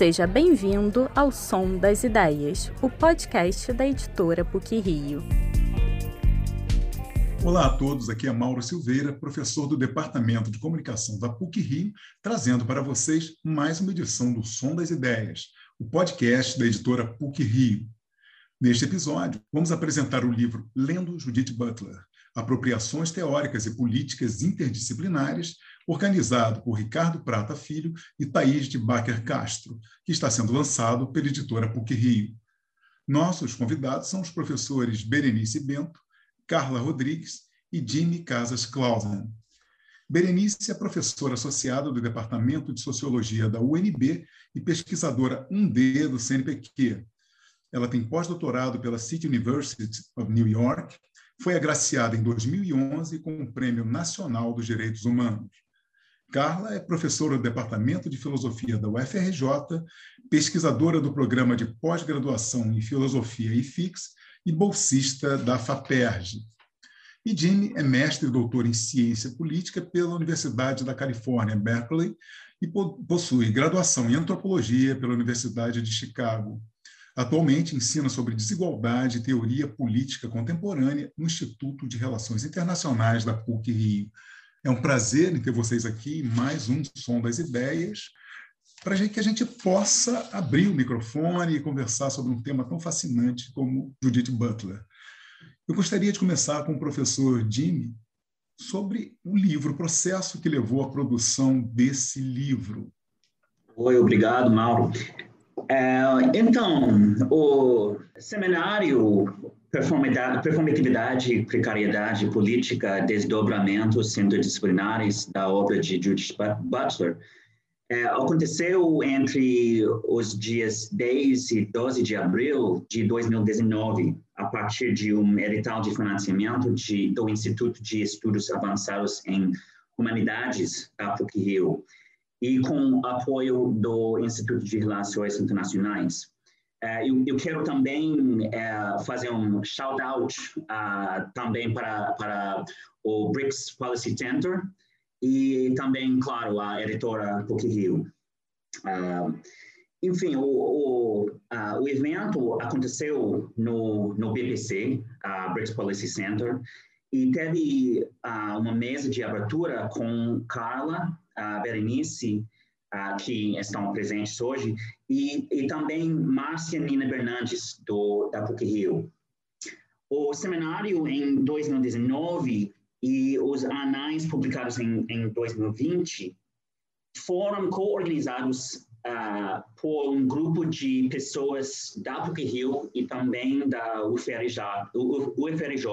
Seja bem-vindo ao Som das Ideias, o podcast da editora PUC Rio. Olá a todos, aqui é Mauro Silveira, professor do Departamento de Comunicação da PUC Rio, trazendo para vocês mais uma edição do Som das Ideias, o podcast da editora PUC Rio. Neste episódio, vamos apresentar o livro Lendo Judith Butler, Apropriações Teóricas e Políticas Interdisciplinares, organizado por Ricardo Prata Filho e Thaís de Baker Castro, que está sendo lançado pela editora PUC Rio. Nossos convidados são os professores Berenice Bento, Carla Rodrigues e Jimmy Casas Clausen. Berenice é professora associada do Departamento de Sociologia da UNB e pesquisadora 1D do CNPq. Ela tem pós-doutorado pela City University of New York, foi agraciada em 2011 com o Prêmio Nacional dos Direitos Humanos. Carla é professora do Departamento de Filosofia da UFRJ, pesquisadora do Programa de Pós-Graduação em Filosofia e FIX e bolsista da FAPERJ. E Jimmy é mestre e doutor em Ciência Política pela Universidade da Califórnia, Berkeley, e possui graduação em Antropologia pela Universidade de Chicago. Atualmente ensina sobre desigualdade e teoria política contemporânea no Instituto de Relações Internacionais da PUC Rio. É um prazer ter vocês aqui, mais um Som das Ideias, para que a gente possa abrir o microfone e conversar sobre um tema tão fascinante como Judith Butler. Eu gostaria de começar com o professor Jimmy sobre o livro, o processo que levou à produção desse livro. Oi, obrigado, Mauro. É, então, o seminário Performatividade Precariedade Política, Desdobramentos Interdisciplinares da obra de Judith Butler é, aconteceu entre os dias 10 e 12 de abril de 2019, a partir de um edital de financiamento de, do Instituto de Estudos Avançados em Humanidades da PUC-Rio e com apoio do Instituto de Relações Internacionais. Uh, eu, eu, quero também uh, fazer um shout-out uh, também para, para o BRICS Policy Center e também, claro, a editora PUC Rio. enfim, o, o, o, evento aconteceu no, no BBC, a BRICS Policy Center, e teve uma mesa de abertura com Carla, a Berenice, uh, que estão presentes hoje, e, e também Márcia Nina Bernardes, do, da PUC-Rio. O seminário em 2019 e os anais publicados em, em 2020 foram co-organizados uh, por um grupo de pessoas da PUC-Rio e também da UFRJ. UFRJ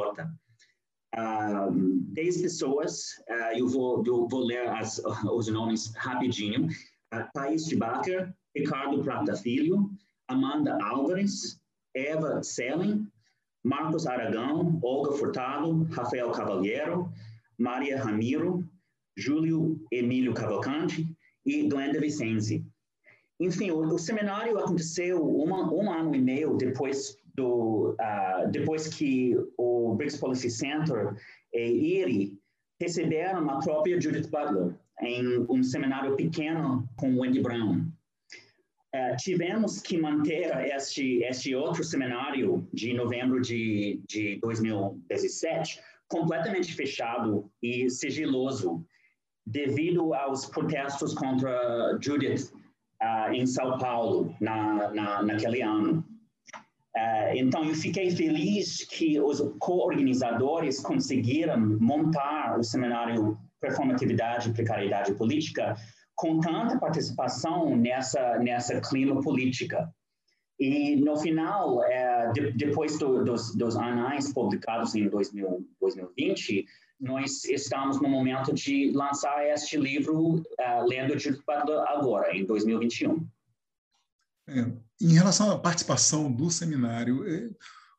uh, 10 pessoas, uh, eu, vou, eu vou ler as, os nomes rapidinho. Uh, de Bacher, Ricardo Prata Filho, Amanda Álvares, Eva Selen, Marcos Aragão, Olga Furtado, Rafael Cavalheiro, Maria Ramiro, Júlio Emílio Cavalcante e Glenda Vicenzi. Enfim, o, o seminário aconteceu uma, um ano e meio depois do, uh, depois que o BRICS Policy Center e IRI receberam a própria Judith Butler em um seminário pequeno com Wendy Brown. Uh, tivemos que manter este, este outro seminário de novembro de, de 2017 completamente fechado e sigiloso devido aos protestos contra Judith uh, em São Paulo na, na, naquele ano. Uh, então, eu fiquei feliz que os co-organizadores conseguiram montar o seminário Performatividade e Precariedade Política com tanta participação nessa, nessa clima política. E, no final, uh, de, depois do, dos, dos anais publicados em 2000, 2020, nós estamos no momento de lançar este livro, uh, Lendo Judith Butler, agora, em 2021. É, em relação à participação do seminário, é,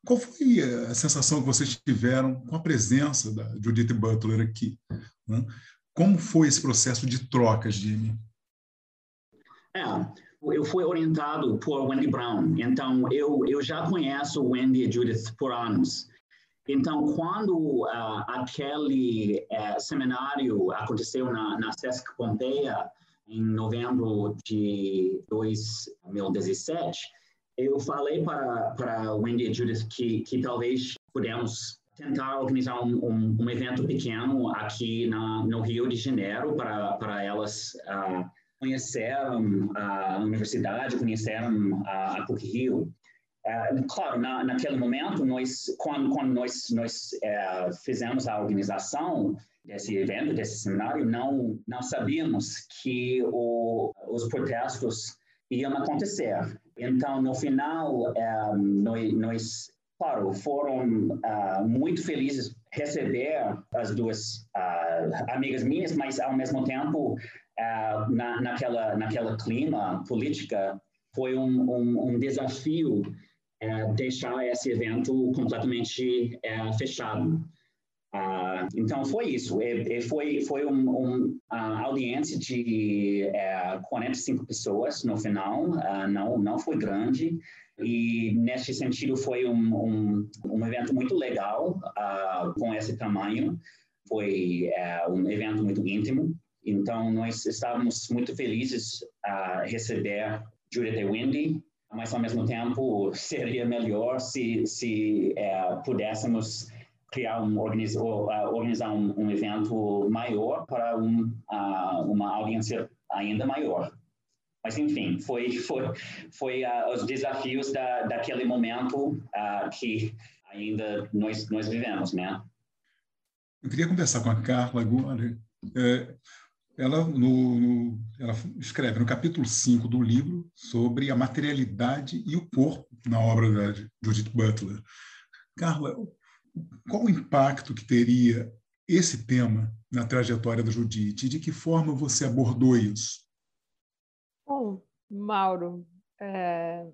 qual foi a sensação que vocês tiveram com a presença da Judith Butler aqui? Né? Como foi esse processo de trocas, Jimmy? É, eu fui orientado por Wendy Brown, então eu, eu já conheço Wendy e Judith por anos. Então, quando uh, aquele uh, seminário aconteceu na, na Sesc Pompeia, em novembro de 2017, eu falei para, para Wendy e Judith que, que talvez pudemos tentar organizar um, um, um evento pequeno aqui na, no Rio de Janeiro para, para elas uh, conheceram a universidade, conheceram a, a PUC Rio. Uh, claro, na, naquele momento, nós, quando, quando nós, nós uh, fizemos a organização desse evento, desse seminário, não, não sabíamos que o, os protestos iam acontecer. Então, no final, um, nós, nós claro, foram uh, muito felizes receber as duas uh, amigas minhas, mas ao mesmo tempo, uh, na, naquela, naquela clima política, foi um, um, um desafio deixar esse evento completamente fechado. Uh, então foi isso. E, e foi foi um, um, uma audiência de uh, 45 pessoas no final. Uh, não não foi grande e nesse sentido foi um, um, um evento muito legal uh, com esse tamanho. Foi um evento muito íntimo. Então nós estávamos muito felizes a receber Judith Wendy, mas ao mesmo tempo seria melhor se se pudéssemos criar um organizar, organizar um, um, evento maior para um, uma audiência ainda maior. Mas, enfim, foi, foi, foi uh, os desafios da, daquele momento uh, que ainda nós, nós vivemos, né? Eu queria conversar com a Carla agora. É, ela, no, no, ela escreve no capítulo 5 do livro sobre a materialidade e o corpo na obra da Judith Butler. Carla, qual o impacto que teria esse tema na trajetória da Judith e de que forma você abordou isso? Bom, Mauro, é,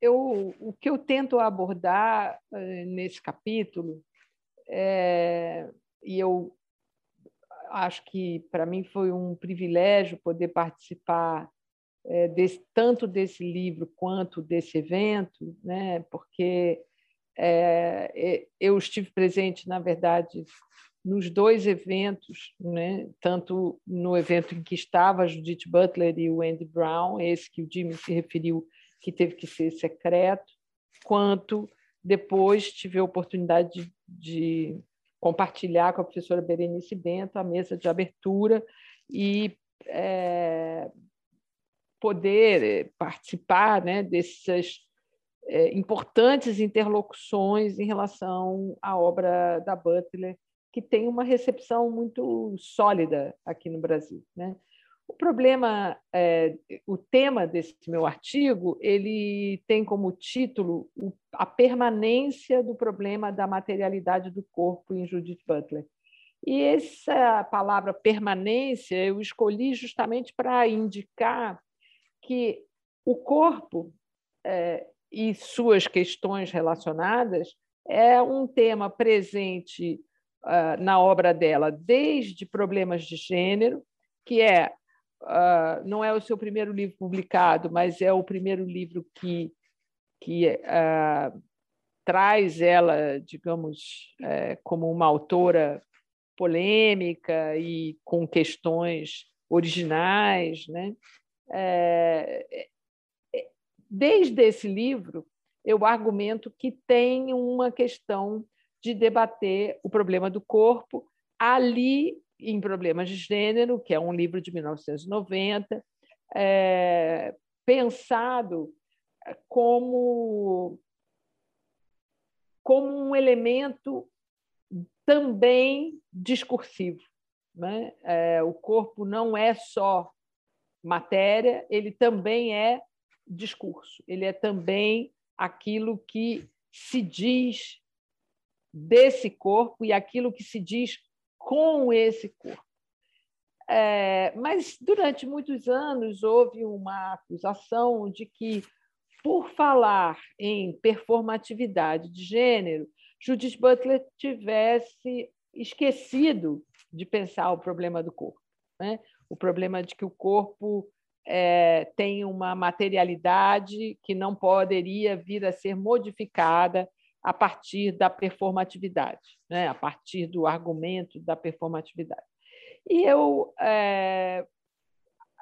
eu, o que eu tento abordar é, nesse capítulo, é, e eu acho que para mim foi um privilégio poder participar é, desse, tanto desse livro quanto desse evento, né? porque é, eu estive presente, na verdade, nos dois eventos, né? tanto no evento em que estava a Judith Butler e o Andy Brown, esse que o Jimmy se referiu, que teve que ser secreto, quanto depois tive a oportunidade de, de compartilhar com a professora Berenice Bento a mesa de abertura e é, poder é, participar né, dessas é, importantes interlocuções em relação à obra da Butler que tem uma recepção muito sólida aqui no Brasil. Né? O problema, é, o tema desse meu artigo, ele tem como título a permanência do problema da materialidade do corpo em Judith Butler. E essa palavra permanência eu escolhi justamente para indicar que o corpo é, e suas questões relacionadas é um tema presente uh, na obra dela, desde problemas de gênero, que é uh, não é o seu primeiro livro publicado, mas é o primeiro livro que, que uh, traz ela, digamos, eh, como uma autora polêmica e com questões originais, né? É, desde esse livro, eu argumento que tem uma questão de debater o problema do corpo ali em Problemas de Gênero, que é um livro de 1990, é, pensado como, como um elemento também discursivo. Né? É, o corpo não é só matéria, ele também é discurso, ele é também aquilo que se diz desse corpo e aquilo que se diz com esse corpo. É, mas durante muitos anos houve uma acusação de que, por falar em performatividade de gênero, Judith Butler tivesse esquecido de pensar o problema do corpo, né? o problema de que o corpo é, tem uma materialidade que não poderia vir a ser modificada a partir da performatividade, né? a partir do argumento da performatividade. E eu é,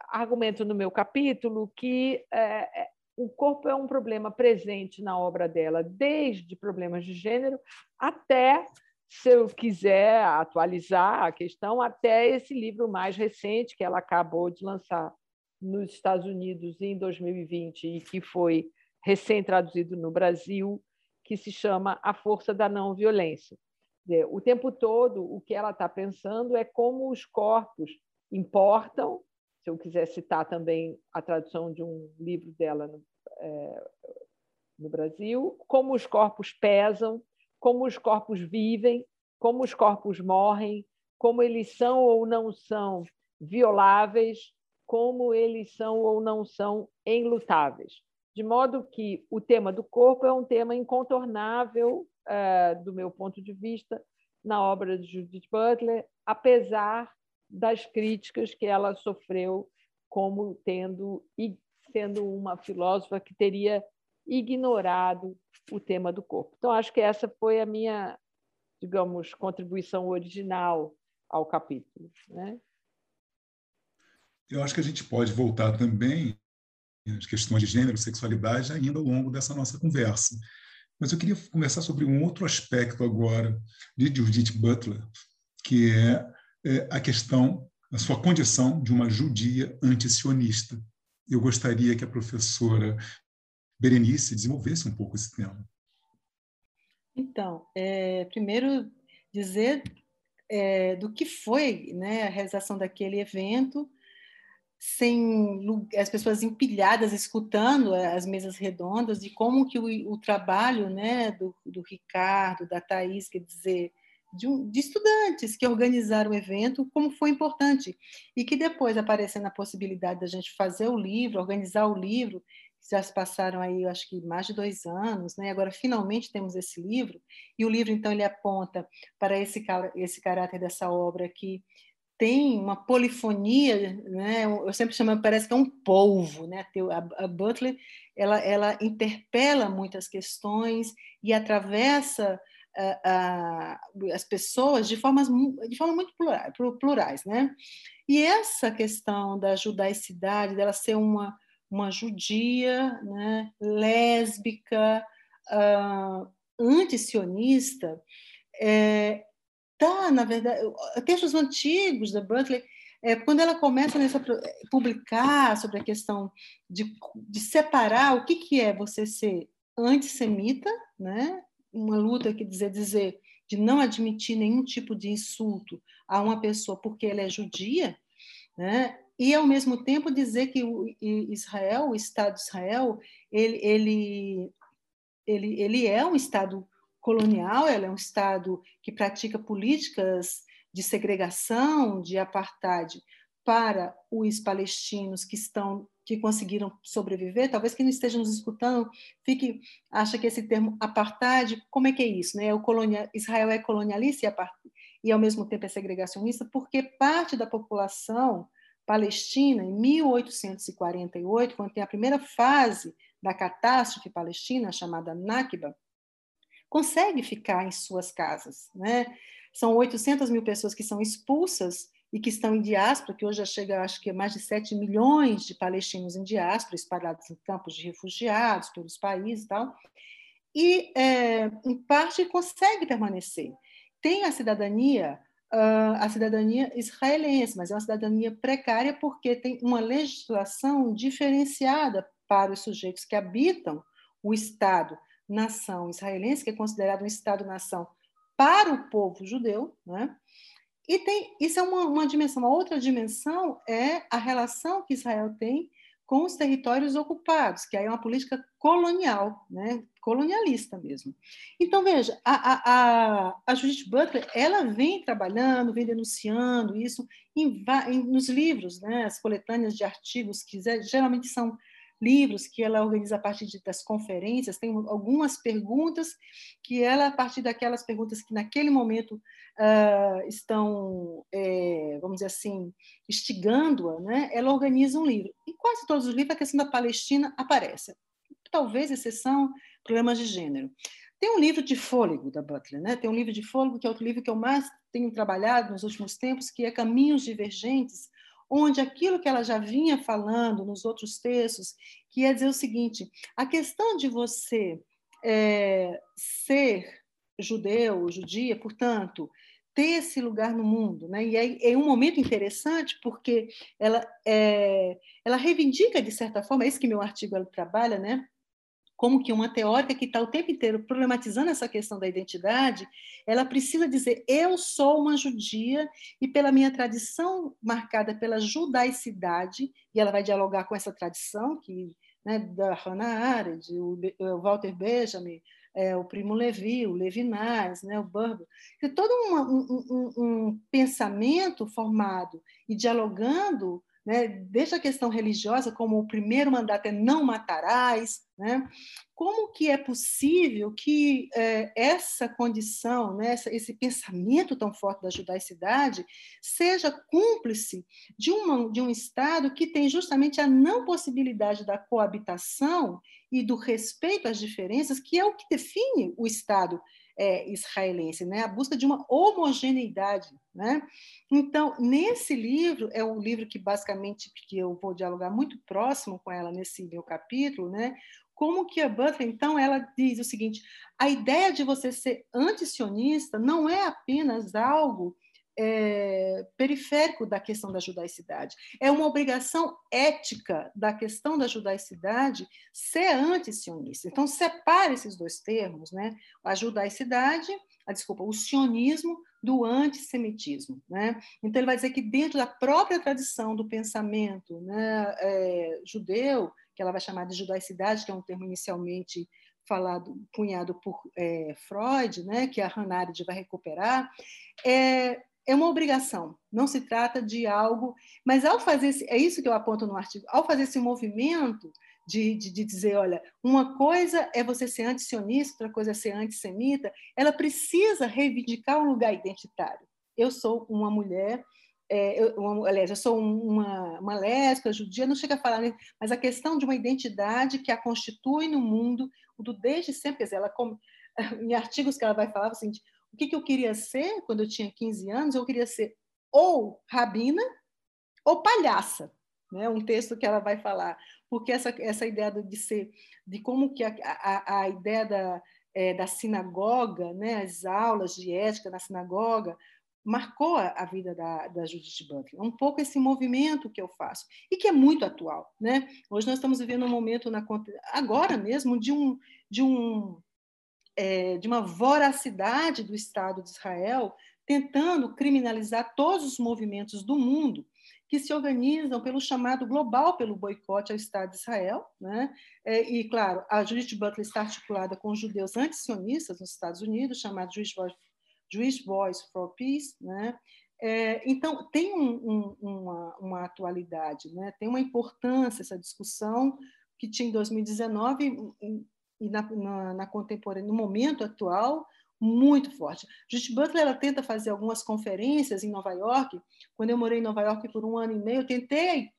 argumento no meu capítulo que é, o corpo é um problema presente na obra dela, desde problemas de gênero até, se eu quiser atualizar a questão, até esse livro mais recente que ela acabou de lançar nos Estados Unidos em 2020 e que foi recém-traduzido no Brasil, que se chama A Força da Não Violência. O tempo todo, o que ela está pensando é como os corpos importam se eu quiser citar também a tradução de um livro dela no, é, no Brasil, como os corpos pesam, como os corpos vivem, como os corpos morrem, como eles são ou não são violáveis, como eles são ou não são enlutáveis. De modo que o tema do corpo é um tema incontornável, é, do meu ponto de vista, na obra de Judith Butler, apesar das críticas que ela sofreu como tendo e sendo uma filósofa que teria ignorado o tema do corpo. Então acho que essa foi a minha, digamos, contribuição original ao capítulo, né? Eu acho que a gente pode voltar também às questões de gênero, sexualidade ainda ao longo dessa nossa conversa. Mas eu queria conversar sobre um outro aspecto agora de Judith Butler, que é é, a questão, a sua condição de uma judia antisionista. Eu gostaria que a professora Berenice desenvolvesse um pouco esse tema. Então, é, primeiro dizer é, do que foi né, a realização daquele evento, sem as pessoas empilhadas escutando as mesas redondas, de como que o, o trabalho né, do, do Ricardo, da Thais, quer dizer, de, um, de, estudantes que organizaram o evento, como foi importante. E que depois, aparecendo a possibilidade da gente fazer o livro, organizar o livro, já se passaram aí, eu acho que mais de dois anos, né? agora finalmente temos esse livro, e o livro, então, ele aponta para esse, esse caráter dessa obra que tem uma polifonia, né? eu sempre chamo, parece que é um polvo, né? a, a Butler, ela, ela interpela muitas questões e atravessa as pessoas de, formas, de forma muito plurais, né? E essa questão da judaicidade, dela ser uma, uma judia, né, lésbica, uh, antisionista, é, tá, na verdade, textos antigos da Butler, é, quando ela começa a publicar sobre a questão de, de separar o que, que é você ser antissemita, né, uma luta que dizer dizer de não admitir nenhum tipo de insulto a uma pessoa porque ela é judia, né? E ao mesmo tempo dizer que o Israel, o Estado de Israel, ele ele ele, ele é um Estado colonial, ele é um Estado que pratica políticas de segregação, de apartheid para os palestinos que estão que conseguiram sobreviver, talvez quem não esteja nos escutando fique acha que esse termo apartheid, como é que é isso, né? O colonial, Israel é colonialista e, e ao mesmo tempo é segregacionista, porque parte da população palestina em 1848, quando tem a primeira fase da catástrofe palestina chamada Nakba, consegue ficar em suas casas, né? São 800 mil pessoas que são expulsas e que estão em diáspora, que hoje já chega, acho que, a mais de 7 milhões de palestinos em diáspora, espalhados em campos de refugiados pelos países e tal, e, é, em parte, consegue permanecer. Tem a cidadania, uh, a cidadania israelense, mas é uma cidadania precária porque tem uma legislação diferenciada para os sujeitos que habitam o Estado-nação israelense, que é considerado um Estado-nação para o povo judeu, né? E tem, isso é uma, uma dimensão. Uma outra dimensão é a relação que Israel tem com os territórios ocupados, que aí é uma política colonial, né? colonialista mesmo. Então, veja, a, a, a Judith Butler ela vem trabalhando, vem denunciando isso em, em, nos livros, né? as coletâneas de artigos, que geralmente são livros que ela organiza a partir de, das conferências, tem algumas perguntas que ela, a partir daquelas perguntas que naquele momento uh, estão, é, vamos dizer assim, instigando-a, né, ela organiza um livro. E quase todos os livros a questão da Palestina aparece. Talvez exceção problemas de gênero. Tem um livro de fôlego da Butler, né? tem um livro de fôlego que é outro livro que eu mais tenho trabalhado nos últimos tempos, que é Caminhos Divergentes, onde aquilo que ela já vinha falando nos outros textos, que ia dizer o seguinte: a questão de você é, ser judeu, judia, portanto, ter esse lugar no mundo, né? E é, é um momento interessante porque ela é, ela reivindica de certa forma, é isso que meu artigo trabalha, né? Como que uma teórica que está o tempo inteiro problematizando essa questão da identidade, ela precisa dizer eu sou uma judia e pela minha tradição marcada pela judaicidade e ela vai dialogar com essa tradição que né, da Hannah Arendt, o Walter Benjamin, é, o Primo Levi, o Levinas, né, o que todo uma, um, um, um, pensamento formado e dialogando, né, desde a questão religiosa, como o primeiro mandato é não matarás, né, como que é possível que é, essa condição, né, esse pensamento tão forte da judaicidade, seja cúmplice de, uma, de um Estado que tem justamente a não possibilidade da coabitação e do respeito às diferenças, que é o que define o Estado é, israelense, né? a busca de uma homogeneidade. Né? Então, nesse livro, é um livro que basicamente que eu vou dialogar muito próximo com ela nesse meu capítulo, né? como que a Butler, então, ela diz o seguinte, a ideia de você ser antisionista não é apenas algo é, periférico da questão da judaicidade. É uma obrigação ética da questão da judaicidade ser anti-sionista. Então, separe esses dois termos, né? a judaicidade, a, desculpa, o sionismo do antissemitismo. Né? Então, ele vai dizer que dentro da própria tradição do pensamento né, é, judeu, que ela vai chamar de judaicidade, que é um termo inicialmente falado, cunhado por é, Freud, né, que a Hannah Arendt vai recuperar, é, é uma obrigação, não se trata de algo. Mas ao fazer, esse, é isso que eu aponto no artigo, ao fazer esse movimento de, de, de dizer, olha, uma coisa é você ser antisionista, outra coisa é ser antissemita, ela precisa reivindicar um lugar identitário. Eu sou uma mulher é, eu, uma, aliás, eu sou uma, uma lésbica, judia, não chega a falar, mas a questão de uma identidade que a constitui no mundo, do desde sempre, quer dizer, ela, como, em artigos que ela vai falar, assim, o que, que eu queria ser quando eu tinha 15 anos? Eu queria ser ou rabina ou palhaça, né? Um texto que ela vai falar, porque essa essa ideia de ser, de como que a, a, a ideia da é, da sinagoga, né? As aulas de ética na sinagoga marcou a, vida da, da Judith Butler. É um pouco esse movimento que eu faço e que é muito atual, né? Hoje nós estamos vivendo um momento na agora mesmo de um de um é, de uma voracidade do Estado de Israel, tentando criminalizar todos os movimentos do mundo que se organizam pelo chamado global pelo boicote ao Estado de Israel, né? É, e claro, a Judith Butler está articulada com judeus antisionistas nos Estados Unidos, chamado Jewish Voice, Jewish Voice for Peace, né? É, então tem um, um, uma, uma, atualidade, né? Tem uma importância essa discussão que tinha em 2019 e na, na, na contemporânea, no momento atual, muito forte. Judith Butler ela tenta fazer algumas conferências em Nova York. Quando eu morei em Nova York por um ano e meio, eu tentei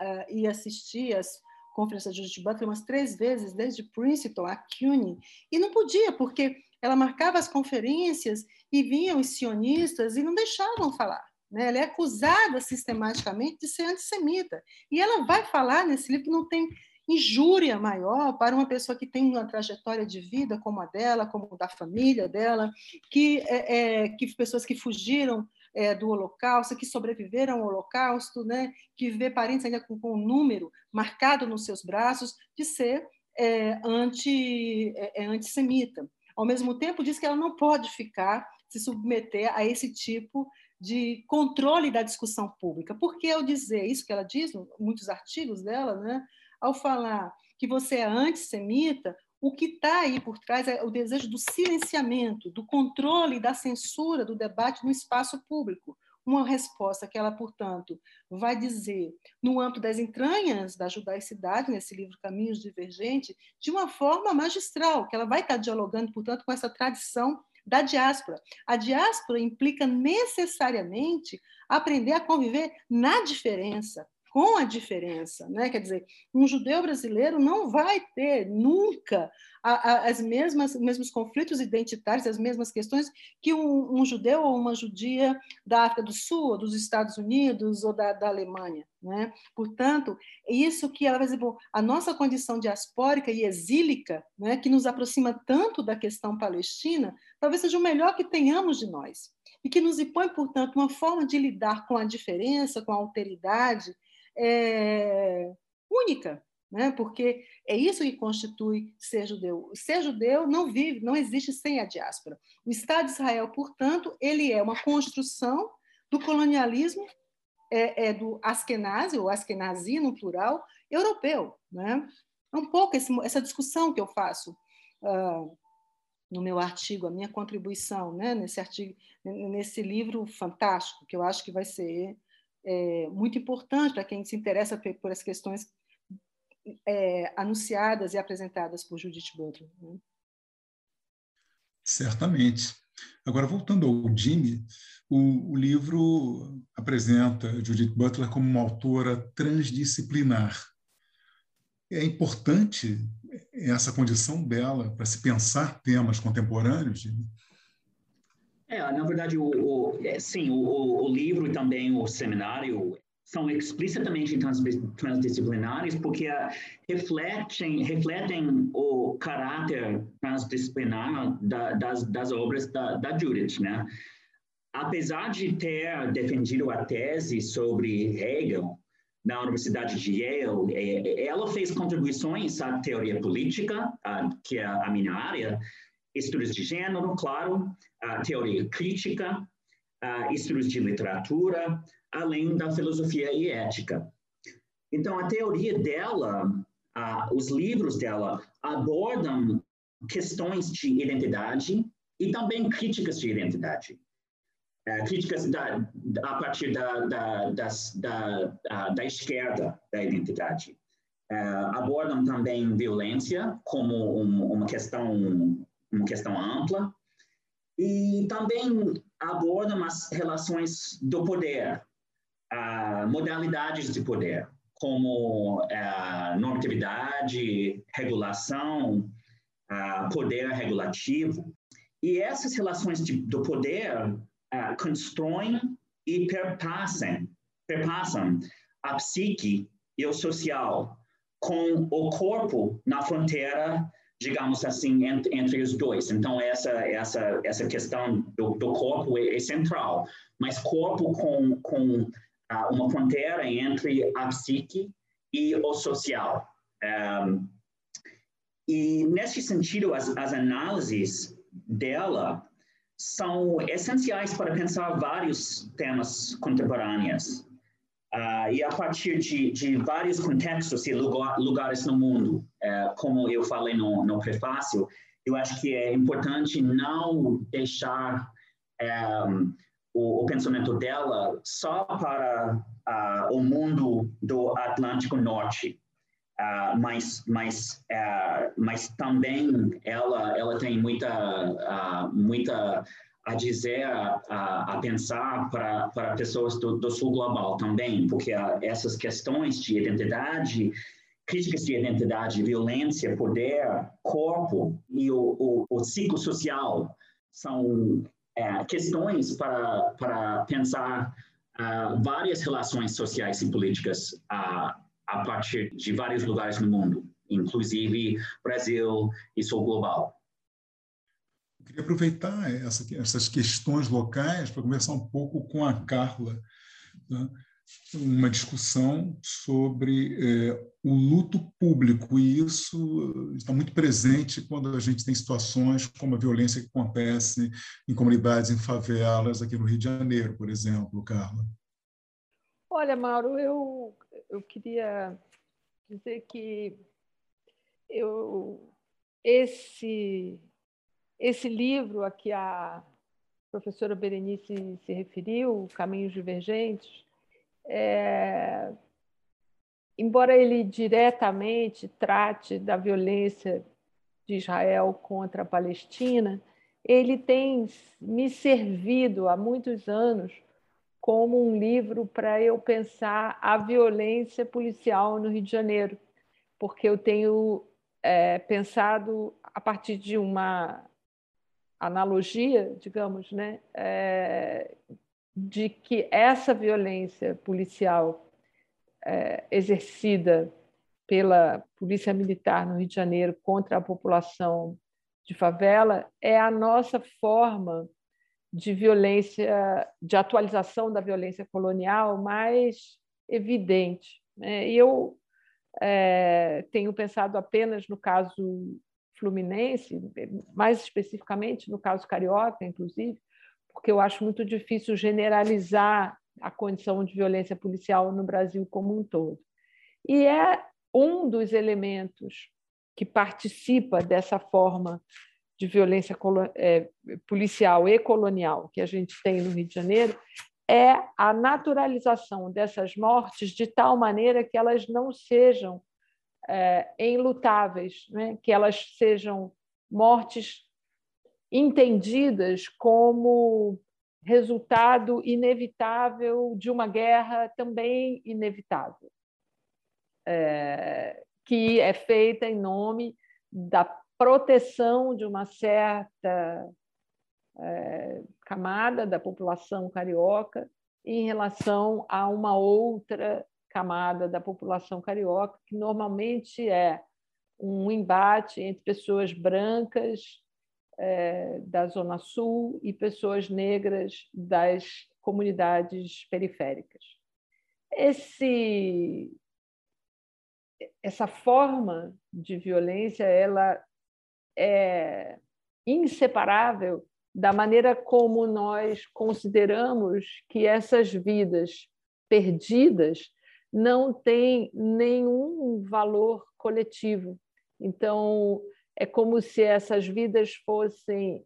uh, ir assistir as conferências de Judith Butler umas três vezes, desde Princeton a CUNY, e não podia, porque ela marcava as conferências e vinham os sionistas e não deixavam falar. Né? Ela é acusada sistematicamente de ser antissemita. E ela vai falar nesse livro que não tem injúria maior para uma pessoa que tem uma trajetória de vida como a dela, como da família dela, que, é, é, que pessoas que fugiram é, do Holocausto, que sobreviveram ao Holocausto, né, que vê parentes ainda com, com um número marcado nos seus braços, de ser é, anti, é, é, antissemita. Ao mesmo tempo, diz que ela não pode ficar, se submeter a esse tipo de controle da discussão pública. Por que eu dizer isso que ela diz, muitos artigos dela, né? Ao falar que você é antissemita, o que está aí por trás é o desejo do silenciamento, do controle, da censura do debate no espaço público. Uma resposta que ela, portanto, vai dizer no âmbito das entranhas da judaicidade, nesse livro Caminhos Divergentes, de uma forma magistral, que ela vai estar dialogando, portanto, com essa tradição da diáspora. A diáspora implica necessariamente aprender a conviver na diferença, com a diferença, né? Quer dizer, um judeu brasileiro não vai ter nunca a, a, as mesmas os mesmos conflitos identitários, as mesmas questões que um, um, judeu ou uma judia da África do Sul, ou dos Estados Unidos ou da, da Alemanha, né? Portanto, isso que ela vai dizer, bom, a nossa condição diaspórica e exílica, né, que nos aproxima tanto da questão palestina, talvez seja o melhor que tenhamos de nós e que nos impõe, portanto, uma forma de lidar com a diferença, com a alteridade, é, única, né? porque é isso que constitui ser judeu. Ser judeu não vive, não existe sem a diáspora. O Estado de Israel, portanto, ele é uma construção do colonialismo é, é do Askenazi, ou Askenazi no plural, europeu. Né? É um pouco esse, essa discussão que eu faço uh, no meu artigo, a minha contribuição né? nesse artigo, nesse livro fantástico, que eu acho que vai ser é, muito importante para quem se interessa por as questões é, anunciadas e apresentadas por Judith Butler. Né? Certamente. Agora, voltando ao Jimmy, o, o, livro apresenta Judith Butler como uma autora transdisciplinar. É importante essa condição dela para se pensar temas contemporâneos, Jimmy? É, na verdade, o, o é, sim, o, o, livro e também o seminário são explicitamente trans, transdisciplinares porque uh, refletem, refletem o caráter transdisciplinar da, das, das obras da, da Judith, né? Apesar de ter defendido a tese sobre Hegel na Universidade de Yale, é, ela fez contribuições à teoria política, que é a minha área, estudos de gênero, claro, a teoria crítica, a estudos de literatura, além da filosofia e ética. Então, a teoria dela, os livros dela abordam questões de identidade e também críticas de identidade. É, críticas da, a partir da, da, das, da, da esquerda da identidade. É, abordam também violência como um, uma questão uma questão ampla, e também abordam as relações do poder, modalidades de poder, como uh, normatividade, regulação, poder regulativo. E essas relações de, do poder uh, constroem e perpassam, perpassam a psique e o social com o corpo na fronteira digamos assim, entre, entre os dois. Então, essa, essa, essa questão do, do corpo é, é, central, mas corpo com, com uh, uma fronteira entre a psique e o social. Um, e, nesse sentido, as, as análises dela são essenciais para pensar vários temas contemporâneos. Uh, e a partir de, de, vários contextos e lugar, lugares no mundo, uh, como eu falei no, no, prefácio, eu acho que é importante não deixar um, eh, o, o, pensamento dela só para uh, o mundo do Atlântico Norte, mas, mas, mas também ela, ela tem muita, muita a dizer, a, a pensar para, pessoas do, do sul global também, porque a, essas questões de identidade, críticas de identidade, violência, poder, corpo e o, o, o ciclo social são é, questões para, para pensar uh, várias relações sociais e políticas uh, a partir de vários lugares no mundo, inclusive Brasil e sul global queria aproveitar essa, essas questões locais para conversar um pouco com a Carla, né? uma discussão sobre é, o luto público, e isso está muito presente quando a gente tem situações como a violência que acontece em comunidades, em favelas aqui no Rio de Janeiro, por exemplo, Carla. Olha, Mauro, eu, eu queria dizer que eu, esse esse livro a que a professora Berenice se referiu, Caminhos Divergentes, é, embora ele diretamente trate da violência de Israel contra a Palestina, ele tem me servido há muitos anos como um livro para eu pensar a violência policial no Rio de Janeiro, porque eu tenho é, pensado a partir de uma analogia, digamos, né, é, de que essa violência policial é, exercida pela Polícia Militar no Rio de Janeiro contra a população de favela é a nossa forma de violência, de atualização da violência colonial mais evidente. Né? E eu é, tenho pensado apenas no caso fluminense, mais especificamente no caso carioca, inclusive, porque eu acho muito difícil generalizar a condição de violência policial no Brasil como um todo. E é um dos elementos que participa dessa forma de violência é, policial e colonial que a gente tem no Rio de Janeiro é a naturalização dessas mortes de tal maneira que elas não sejam é, enlutáveis, né? que elas sejam mortes entendidas como resultado inevitável de uma guerra também inevitável, é, que é feita em nome da proteção de uma certa é, camada da população carioca em relação a uma outra camada da população carioca, que normalmente é um embate entre pessoas brancas é, da Zona Sul e pessoas negras das comunidades periféricas. Esse, essa forma de violência ela é inseparável da maneira como nós consideramos que essas vidas perdidas não têm nenhum valor coletivo. Então, é como se essas vidas fossem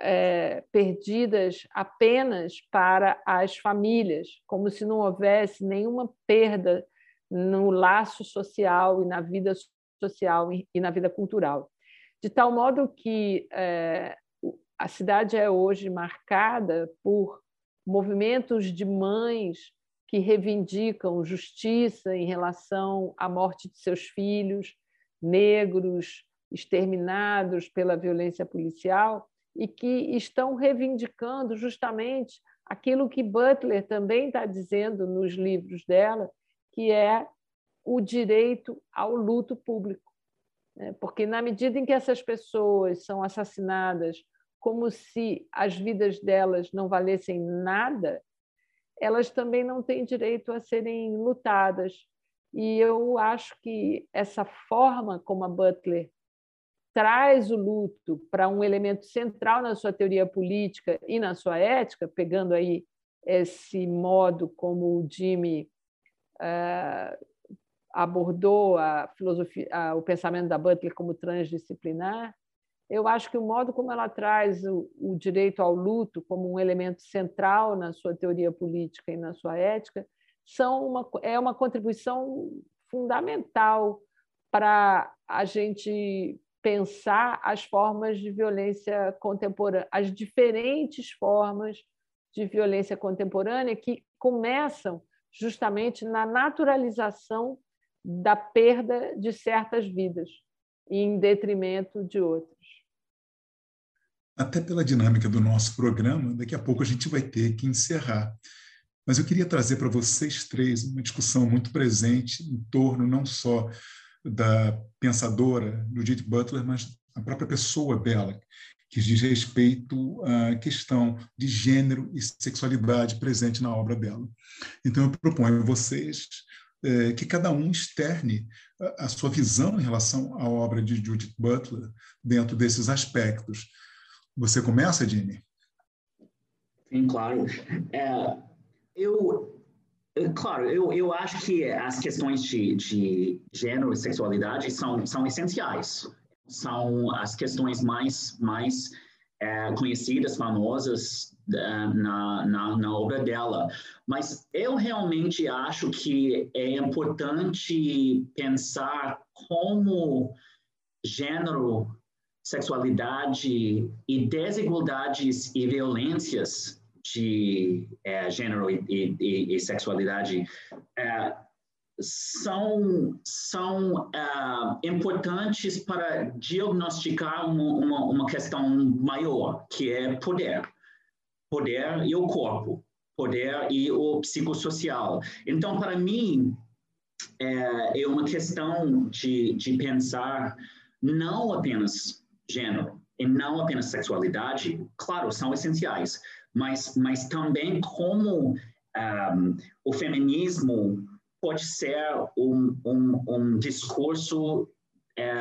é, perdidas apenas para as famílias, como se não houvesse nenhuma perda no laço social e na vida social e na vida cultural. De tal modo que é, a cidade é hoje marcada por movimentos de mães que reivindicam justiça em relação à morte de seus filhos negros exterminados pela violência policial e que estão reivindicando justamente aquilo que Butler também está dizendo nos livros dela, que é o direito ao luto público. Né? Porque, na medida em que essas pessoas são assassinadas como se as vidas delas não valessem nada, elas também não têm direito a serem lutadas. E eu acho que essa forma como a Butler traz o luto para um elemento central na sua teoria política e na sua ética, pegando aí esse modo como o Jimmy uh, abordou a filosofia, o pensamento da Butler como transdisciplinar, eu acho que o modo como ela traz o, o, direito ao luto como um elemento central na sua teoria política e na sua ética são uma, é uma contribuição fundamental para a gente pensar as formas de violência contemporânea, as diferentes formas de violência contemporânea que começam justamente na naturalização da perda de certas vidas em detrimento de outras até pela dinâmica do nosso programa, daqui a pouco a gente vai ter que encerrar. Mas eu queria trazer para vocês três uma discussão muito presente em torno não só da pensadora Judith Butler, mas a própria pessoa dela, que diz respeito à questão de gênero e sexualidade presente na obra dela. Então, eu proponho a vocês é, que cada um externe a, a sua visão em relação à obra de Judith Butler dentro desses aspectos você começa, Jimmy? Sim, claro. É, eu, claro, eu, eu acho que as questões de, de gênero e sexualidade são, são essenciais. São as questões mais, mais é, conhecidas, famosas é, na, na, na, obra dela. Mas eu realmente acho que é importante pensar como gênero sexualidade e desigualdades e violências de é, gênero e, e, e sexualidade é, são, são uh, importantes para diagnosticar uma, uma, uma, questão maior, que é poder. Poder e o corpo, poder e o psicossocial. Então, para mim, é, é uma questão de, de pensar não apenas gênero e não apenas sexualidade, claro, são essenciais, mas, mas também como um, ah, o feminismo pode ser um, um, um discurso é,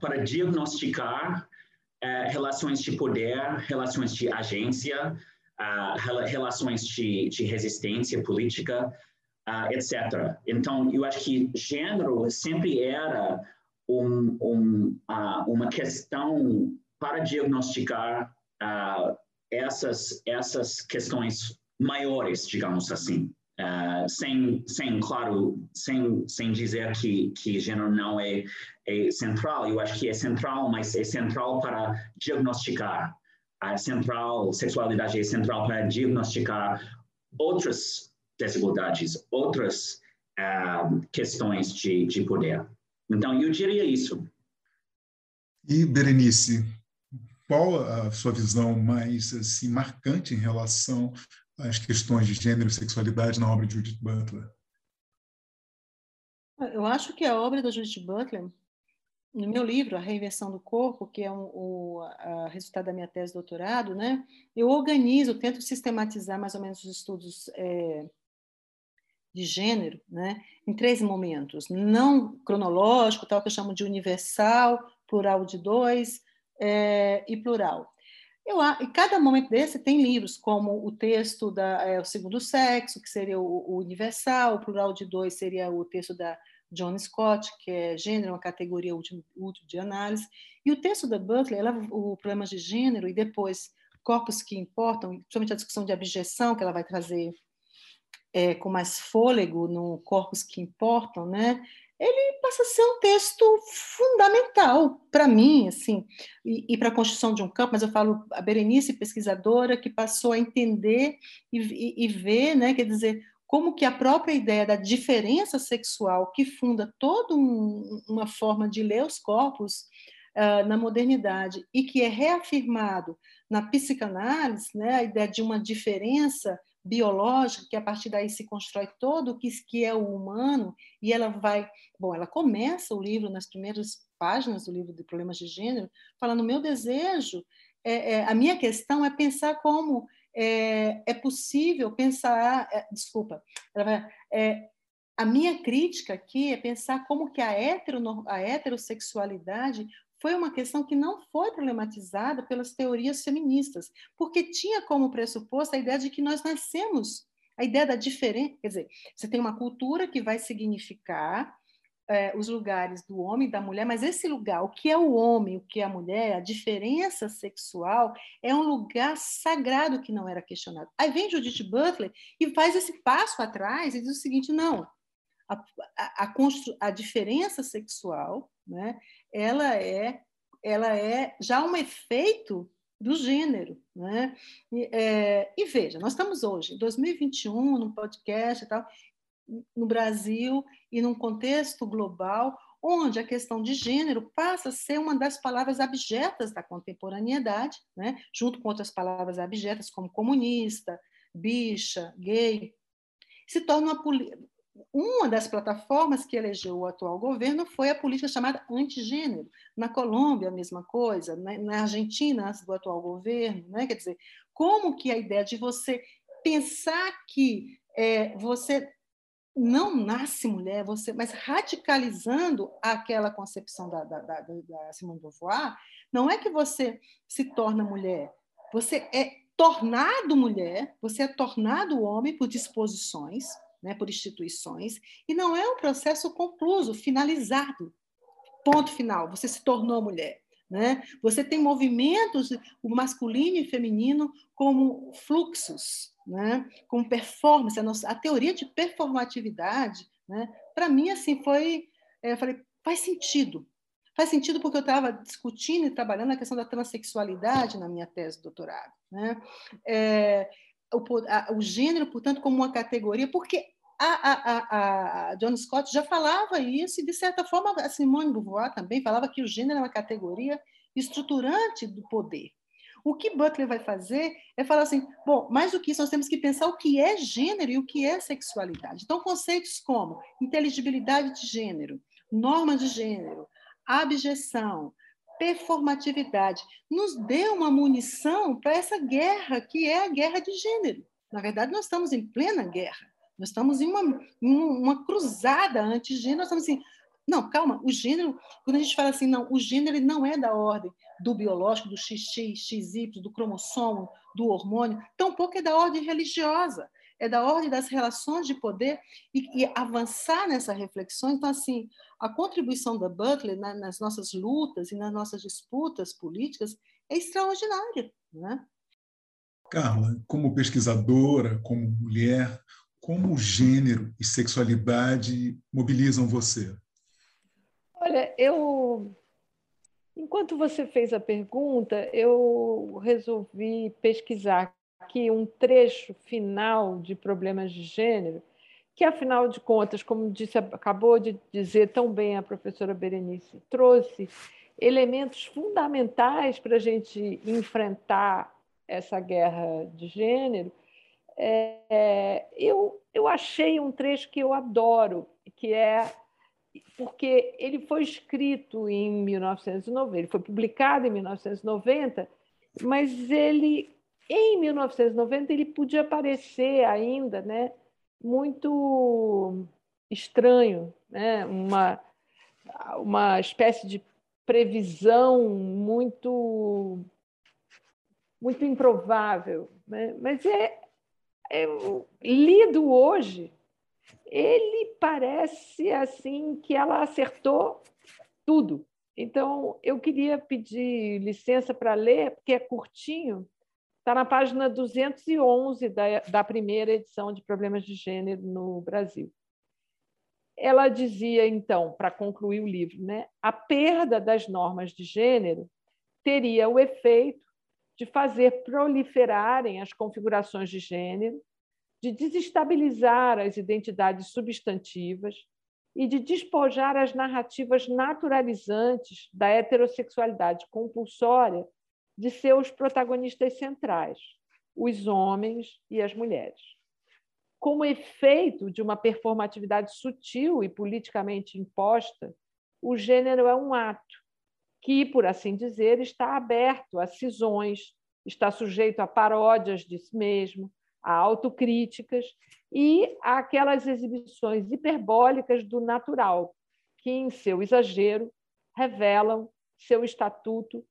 para diagnosticar é, relações de poder, relações de agência, uh, relações de, de, resistência política, uh, etc. Então, eu acho que gênero sempre era um, um, uh, uma questão para diagnosticar essas, essas questões maiores, digamos assim. Uh, sem, sem, claro, sem, sem dizer que, que gênero não é, é central, eu acho que é central, mas é central para diagnosticar. A central, sexualidade é central para diagnosticar outras desigualdades, outras uh, questões de, de poder. Então, eu diria isso. E, Berenice, qual a sua visão mais assim, marcante em relação as questões de gênero e sexualidade na obra de Judith Butler? Eu acho que a obra da Judith Butler, no meu livro, A Reinvenção do Corpo, que é um, o a resultado da minha tese de doutorado, né, eu organizo, tento sistematizar mais ou menos os estudos é, de gênero né, em três momentos. Não cronológico, tal que eu chamo de universal, plural de dois é, e plural. Eu, e cada momento desse tem livros, como o texto da é, O Segundo Sexo, que seria o, o, universal, o plural de dois seria o texto da John Scott, que é gênero, uma categoria útil, de análise, e o texto da Butler, ela, o problema de gênero, e depois corpos que importam, principalmente a discussão de abjeção, que ela vai trazer é, com mais fôlego no corpos que importam, né? ele passa a ser um texto fundamental para mim, assim, e, e para a construção de um campo, mas eu falo a Berenice, pesquisadora, que passou a entender e, e, e ver, né, quer dizer, como que a própria ideia da diferença sexual que funda toda um, uma forma de ler os corpos uh, na modernidade e que é reafirmado na psicanálise, né, a ideia de uma diferença biológica, que a partir daí se constrói todo o que, que é o humano, e ela vai. Bom, ela começa o livro, nas primeiras páginas do livro de Problemas de Gênero, falando: meu desejo, é, é, a minha questão é pensar como é, é possível pensar. É, desculpa, vai, é, a minha crítica aqui é pensar como que a, hetero, a heterossexualidade foi uma questão que não foi problematizada pelas teorias feministas, porque tinha como pressuposto a ideia de que nós nascemos, a ideia da diferença. Quer dizer, você tem uma cultura que vai significar é, os lugares do homem e da mulher, mas esse lugar, o que é o homem, o que é a mulher, a diferença sexual, é um lugar sagrado que não era questionado. Aí vem Judith Butler e faz esse passo atrás e diz o seguinte: não, a, a, a, a diferença sexual né, ela é, ela é já um efeito do gênero. Né? E, é, e veja, nós estamos hoje, em 2021, num podcast e tal, no Brasil e num contexto global, onde a questão de gênero passa a ser uma das palavras abjetas da contemporaneidade, né? junto com outras palavras abjetas como comunista, bicha, gay, se torna uma, uma das plataformas que elegeu o atual governo foi a política chamada antigênero. Na Colômbia, a mesma coisa, né? na Argentina, do atual governo. Né? Quer dizer, como que a ideia de você pensar que é, você não nasce mulher, você, mas radicalizando aquela concepção da, da, da, da Simone de Beauvoir, não é que você se torna mulher, você é tornado mulher, você é tornado homem por disposições, né, por instituições, e não é um processo concluso, finalizado. Ponto final, você se tornou mulher. Né? Você tem movimentos, o masculino e feminino, como fluxos, né? como performance. A, nossa, a teoria de performatividade, né? para mim, assim, foi. É, eu falei, faz sentido. Faz sentido porque eu estava discutindo e trabalhando a questão da transexualidade na minha tese de doutorado. Né? É, o, a, o gênero, portanto, como uma categoria, porque a, a, a, John Scott já falava isso, e, de certa forma, a Simone Beauvoir também falava que o gênero é uma categoria estruturante do poder. O que Butler vai fazer é falar assim: bom, mais do que isso, nós temos que pensar o que é gênero e o que é sexualidade. Então, conceitos como inteligibilidade de gênero, norma de gênero, abjeção, performatividade, nos deu uma munição para essa guerra que é a guerra de gênero. Na verdade, nós estamos em plena guerra. Nós estamos em uma, em uma cruzada anti-gênero. Nós estamos assim, não, calma, o gênero, quando a gente fala assim, não, o gênero não é da ordem do biológico, do XX, XY, do cromossomo, do hormônio, tampouco é da ordem religiosa, é da ordem das relações de poder e, e avançar nessa reflexão. Então, assim, a contribuição da Butler na, nas nossas lutas e nas nossas disputas políticas é extraordinária, né? Carla, como pesquisadora, como mulher, como gênero e sexualidade mobilizam você? Olha, eu. Enquanto você fez a pergunta, eu resolvi pesquisar aqui um trecho final de problemas de gênero, que, afinal de contas, como disse, acabou de dizer tão bem a professora Berenice, trouxe elementos fundamentais para a gente enfrentar essa guerra de gênero. É, eu, eu achei um trecho que eu adoro, que é porque ele foi escrito em 1990, ele foi publicado em 1990, mas ele em 1990 ele podia parecer ainda, né, muito estranho, né, uma uma espécie de previsão muito muito improvável, né? mas é, é, lido hoje, ele parece assim que ela acertou tudo. Então, eu queria pedir licença para ler, porque é curtinho, está na página 211 da, da primeira edição de Problemas de Gênero no Brasil. Ela dizia, então, para concluir o livro, né, a perda das normas de gênero teria o efeito de fazer proliferarem as configurações de gênero, de desestabilizar as identidades substantivas e de despojar as narrativas naturalizantes da heterossexualidade compulsória de seus protagonistas centrais, os homens e as mulheres. Como efeito de uma performatividade sutil e politicamente imposta, o gênero é um ato, que, por assim dizer, está aberto a cisões, está sujeito a paródias de si mesmo, a autocríticas e aquelas exibições hiperbólicas do natural, que, em seu exagero, revelam seu estatuto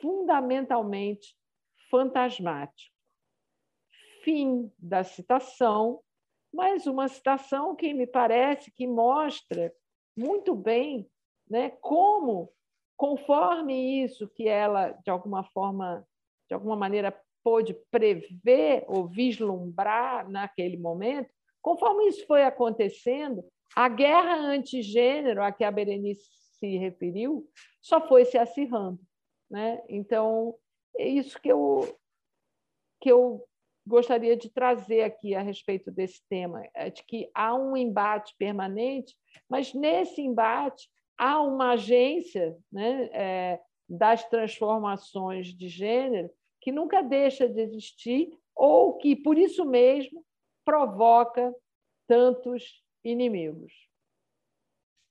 fundamentalmente fantasmático. Fim da citação, mas uma citação que me parece que mostra muito bem né, como conforme isso que ela, de alguma forma, de alguma maneira, pôde prever ou vislumbrar naquele momento, conforme isso foi acontecendo, a guerra antigênero a que a Berenice se referiu só foi se acirrando. Né? Então, é isso que eu, que eu gostaria de trazer aqui a respeito desse tema, é de que há um embate permanente, mas nesse embate há uma agência né, é, das transformações de gênero que nunca deixa de existir ou que, por isso mesmo, provoca tantos inimigos.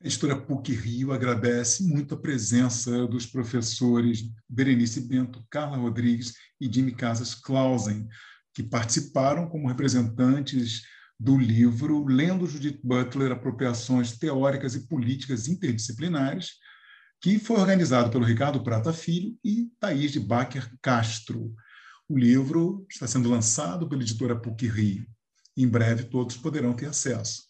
A editora PUC Rio agradece muito a presença dos professores Berenice Bento, Carla Rodrigues e Jimmy Casas Clausen, que participaram como representantes do livro Lendo Judith Butler, Apropriações Teóricas e Políticas Interdisciplinares, que foi organizado pelo Ricardo Prata Filho e Thaís de Bacher Castro. O livro está sendo lançado pela editora PUC Rio. Em breve todos poderão ter acesso.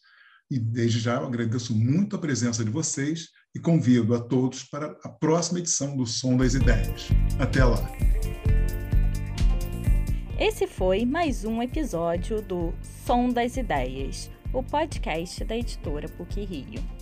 E desde já agradeço muito a presença de vocês e convido a todos para a próxima edição do Som das Ideias. Até lá! Esse foi mais um episódio do Som das Ideias, o podcast da editora PUC Rio.